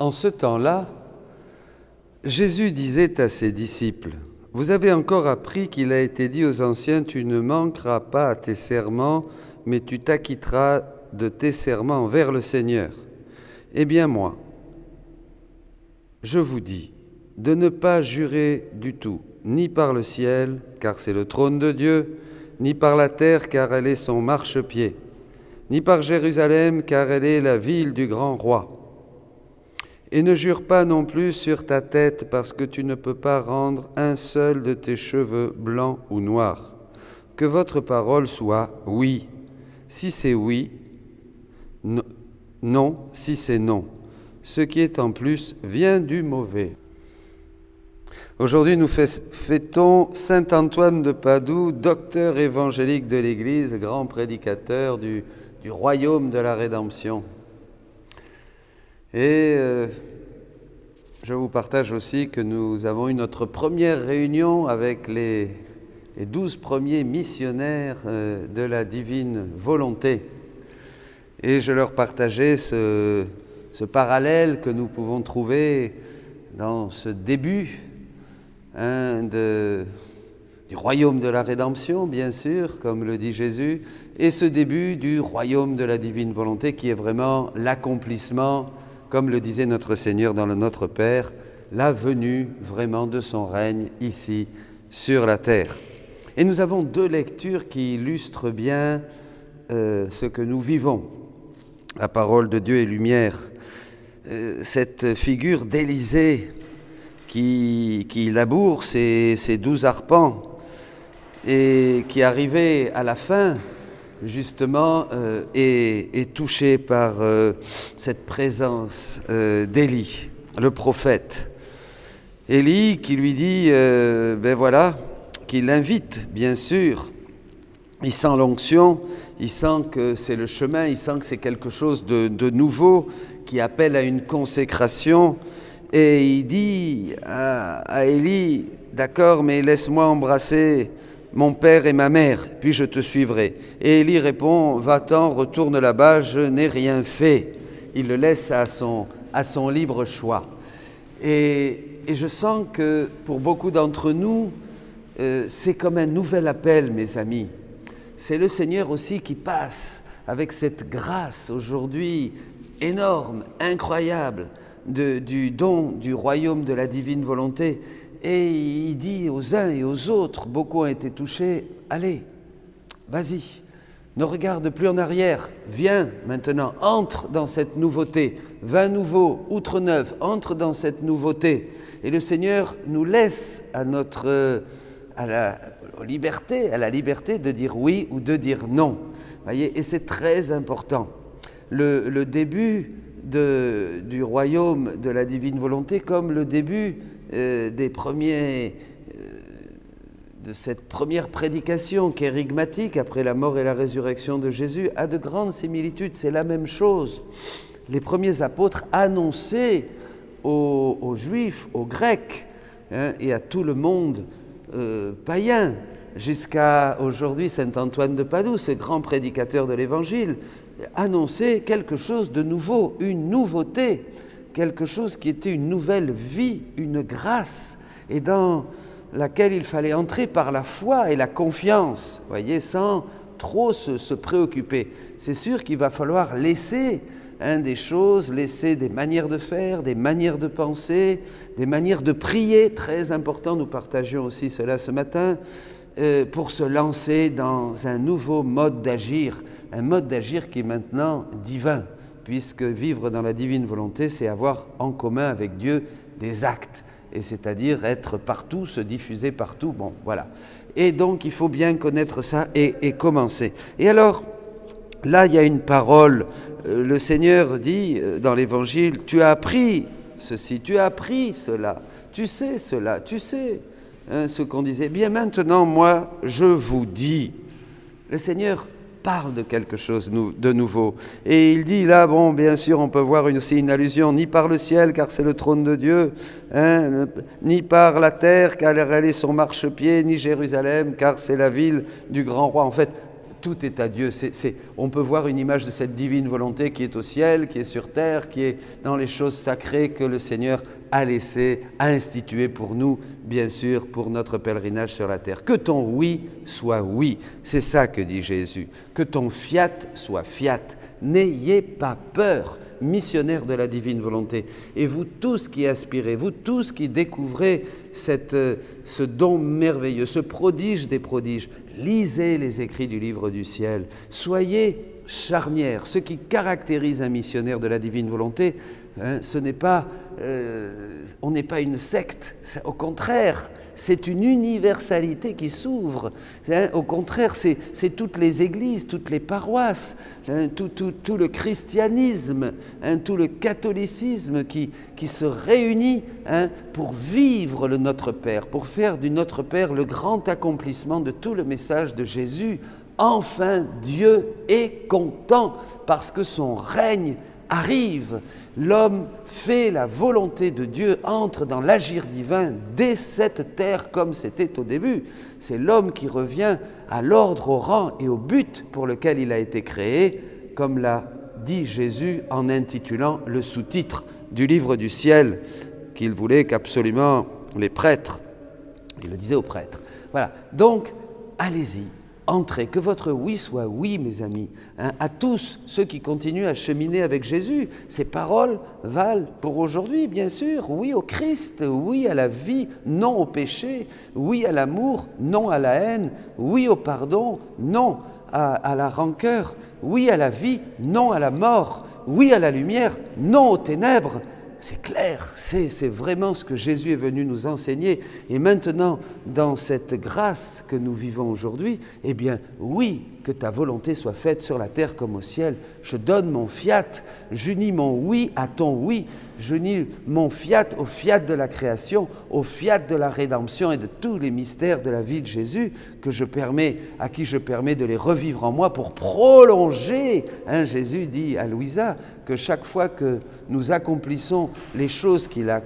En ce temps-là, Jésus disait à ses disciples, Vous avez encore appris qu'il a été dit aux anciens, Tu ne manqueras pas à tes serments, mais tu t'acquitteras de tes serments envers le Seigneur. Eh bien moi, je vous dis de ne pas jurer du tout, ni par le ciel, car c'est le trône de Dieu, ni par la terre, car elle est son marchepied, ni par Jérusalem, car elle est la ville du grand roi. Et ne jure pas non plus sur ta tête, parce que tu ne peux pas rendre un seul de tes cheveux blancs ou noirs. Que votre parole soit oui. Si c'est oui, non, si c'est non. Ce qui est en plus vient du mauvais. Aujourd'hui, nous fêtons Saint Antoine de Padoue, docteur évangélique de l'Église, grand prédicateur du, royaume de la rédemption. Et euh, je vous partage aussi que nous avons eu notre première réunion avec les, douze premiers missionnaires euh, de la divine volonté. Et je leur partageais ce, ce parallèle que nous pouvons trouver dans ce début Hein, du royaume de la rédemption, bien sûr, comme le dit Jésus, et ce début du royaume de la divine volonté qui est vraiment l'accomplissement, comme le disait notre Seigneur dans le Notre Père, la venue vraiment de son règne ici sur la terre. Et nous avons deux lectures qui illustrent bien euh, ce que nous vivons. La parole de Dieu est lumière. Euh, cette figure d'Élisée qui, qui laboure ses, douze arpents et qui, arrivé à la fin, justement, euh, est, touché par euh, cette présence euh, d'Élie, le prophète. Élie qui lui dit, ben voilà, qui l'invite, bien sûr. Il sent l'onction, il sent que c'est le chemin, il sent que c'est quelque chose de, de nouveau qui appelle à une consécration. Et il dit à, Élie, d'accord, mais laisse-moi embrasser mon père et ma mère, puis je te suivrai. Et Élie répond, va-t'en, retourne là-bas, je n'ai rien fait. Il le laisse à son, à son libre choix. Et, je sens que pour beaucoup d'entre nous, euh, c'est comme un nouvel appel, mes amis. C'est le Seigneur aussi qui passe avec cette grâce aujourd'hui énorme, incroyable, du don du royaume de la divine volonté. Et il dit aux uns et aux autres, beaucoup ont été touchés, allez, vas-y, ne regarde plus en arrière, viens maintenant, entre dans cette nouveauté, vin nouveau, outre neuf, entre dans cette nouveauté. Et le Seigneur nous laisse à notre à la liberté, à la liberté de dire oui ou de dire non. Voyez, et c'est très important. Le début du royaume de la divine volonté comme le début euh, des premiers, euh, de cette première prédication kérigmatique après la mort et la résurrection de Jésus a de grandes similitudes. C'est la même chose. Les premiers apôtres annonçaient aux, Juifs, aux Grecs hein, et à tout le monde euh, païen jusqu'à aujourd'hui Saint Antoine de Padoue, ce grand prédicateur de l'Évangile, annoncer quelque chose de nouveau, une nouveauté, quelque chose qui était une nouvelle vie, une grâce, et dans laquelle il fallait entrer par la foi et la confiance, voyez, sans trop se, préoccuper. C'est sûr qu'il va falloir laisser hein, des choses, laisser des manières de faire, des manières de penser, des manières de prier, très important, nous partagions aussi cela ce matin, euh, pour se lancer dans un nouveau mode d'agir, un mode d'agir qui est maintenant divin, puisque vivre dans la divine volonté, c'est avoir en commun avec Dieu des actes, et c'est-à-dire être partout, se diffuser partout. Bon, voilà. Et donc, il faut bien connaître ça et, commencer. Et alors, là, il y a une parole. Euh, le Seigneur dit euh, dans l'Évangile, tu as appris ceci, tu as appris cela, tu sais cela, tu sais. Hein, ce qu'on disait. Bien maintenant, moi, je vous dis, le Seigneur parle de quelque chose de nouveau. Et il dit là, bon, bien sûr, on peut voir aussi une allusion, ni par le ciel, car c'est le trône de Dieu, hein, ni par la terre, car elle est son marchepied, ni Jérusalem, car c'est la ville du grand roi. En fait, tout est à Dieu. on peut voir une image de cette divine volonté qui est au ciel, qui est sur terre, qui est dans les choses sacrées que le Seigneur a laissé, a institué pour nous, bien sûr, pour notre pèlerinage sur la terre. Que ton oui soit oui. C'est ça que dit Jésus. Que ton fiat soit fiat. N'ayez pas peur missionnaire de la divine volonté. Et vous tous qui aspirez, vous tous qui découvrez cette, euh, ce don merveilleux, ce prodige des prodiges, lisez les écrits du livre du ciel. Soyez charnières. Ce qui caractérise un missionnaire de la divine volonté, hein, ce n'est pas, euh, on n'est pas une secte. Au contraire, c'est une universalité qui s'ouvre. Hein, au contraire, c'est toutes les églises, toutes les paroisses, hein, tout, le christianisme, tout le catholicisme qui, qui se réunit pour vivre le Notre Père, pour faire du Notre Père le grand accomplissement de tout le message de Jésus. Enfin, Dieu est content parce que son règne arrive, l'homme fait la volonté de Dieu, entre dans l'agir divin dès cette terre comme c'était au début. C'est l'homme qui revient à l'ordre, au rang et au but pour lequel il a été créé, comme l'a dit Jésus en intitulant le sous-titre du livre du ciel qu'il voulait qu'absolument les prêtres, il le disait aux prêtres. Voilà, donc allez-y, entrez, que votre oui soit oui, mes amis, hein, à tous ceux qui continuent à cheminer avec Jésus. Ces paroles valent pour aujourd'hui, bien sûr. Oui au Christ, oui à la vie, non au péché, oui à l'amour, non à la haine, oui au pardon, non à, à la rancœur, oui à la vie, non à la mort, oui à la lumière, non aux ténèbres c'est clair, c'est vraiment ce que Jésus est venu nous enseigner. Et maintenant, dans cette grâce que nous vivons aujourd'hui, eh bien, oui, que ta volonté soit faite sur la terre comme au ciel. Je donne mon fiat, j'unis mon oui à ton oui, j'unis mon fiat au fiat de la création, au fiat de la rédemption et de tous les mystères de la vie de Jésus que je permets, à qui je permets de les revivre en moi pour prolonger. Hein, Jésus dit à Louisa que chaque fois que nous accomplissons les choses qu'il a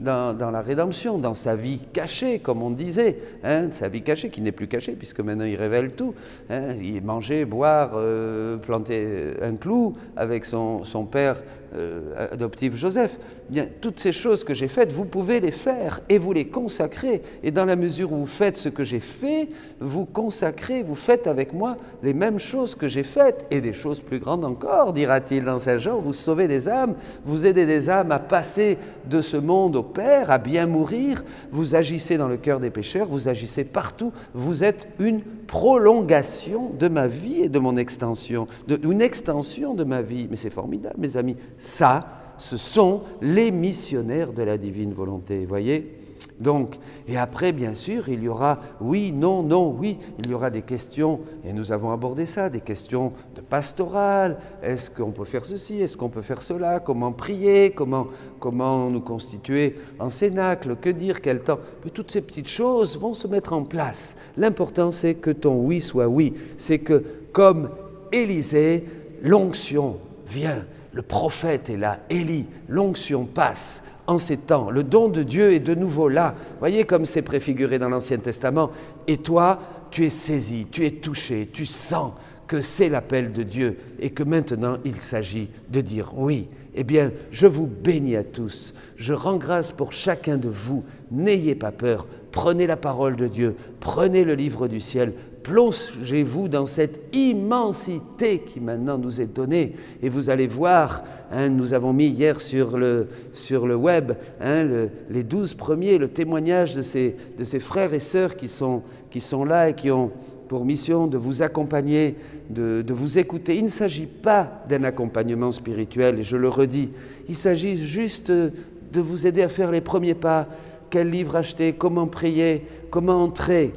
dans, la rédemption, dans sa vie cachée, comme on disait, hein, sa vie cachée qui n'est plus cachée puisque maintenant il révèle tout. Hein, il mangeait, boire, euh, planter un clou avec son père euh, adoptif Joseph. Bien, toutes ces choses que j'ai faites, vous pouvez les faire et vous les consacrer. Et dans la mesure où vous faites ce que j'ai fait, vous consacrez, vous faites avec moi les mêmes choses que j'ai faites et des choses plus grandes encore, dira-t-il dans Saint Jean. Vous sauvez des âmes, vous aidez des âmes à passer de ce monde au Père, à bien mourir. Vous agissez dans le cœur des pécheurs, vous agissez partout. Vous êtes une prolongation de ma vie et de mon extension, une extension de ma vie. Mais c'est formidable, mes amis. Ça, ce sont les missionnaires de la divine volonté. Voyez donc, et après, bien sûr, il y aura oui, non, non, oui, il y aura des questions, et nous avons abordé ça, des questions de pastoral. Est-ce qu'on peut faire ceci? Est-ce qu'on peut faire cela? Comment prier? Comment, comment nous constituer en cénacle? Que dire? Quel temps? Mais Toutes ces petites choses vont se mettre en place. L'important, c'est que ton oui soit oui. C'est que, comme Élisée, l'onction vient le prophète est là, Élie, l'onction passe en ces temps. Le don de Dieu est de nouveau là. Voyez comme c'est préfiguré dans l'Ancien Testament. Et toi, tu es saisi, tu es touché, tu sens que c'est l'appel de Dieu et que maintenant il s'agit de dire oui. Eh bien, je vous bénis à tous. Je rends grâce pour chacun de vous. N'ayez pas peur. Prenez la parole de Dieu. Prenez le livre du ciel plongez-vous dans cette immensité qui maintenant nous est donnée. Et vous allez voir, hein, nous avons mis hier sur le, sur le web hein, les douze premiers, le témoignage de ces, de ces frères et sœurs qui sont, qui sont là et qui ont pour mission de vous accompagner, de, de vous écouter. Il ne s'agit pas d'un accompagnement spirituel, et je le redis, il s'agit juste de vous aider à faire les premiers pas. Quel livre acheter, comment prier, comment entrer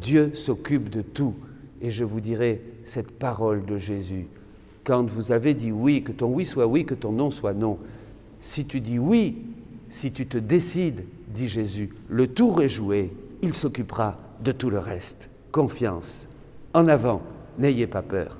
Dieu s'occupe de tout. Et je vous dirai cette parole de Jésus. Quand vous avez dit oui, que ton oui soit oui, que ton non soit non. Si tu dis oui, si tu te décides, dit Jésus, le tour est joué, il s'occupera de tout le reste. Confiance. En avant, n'ayez pas peur.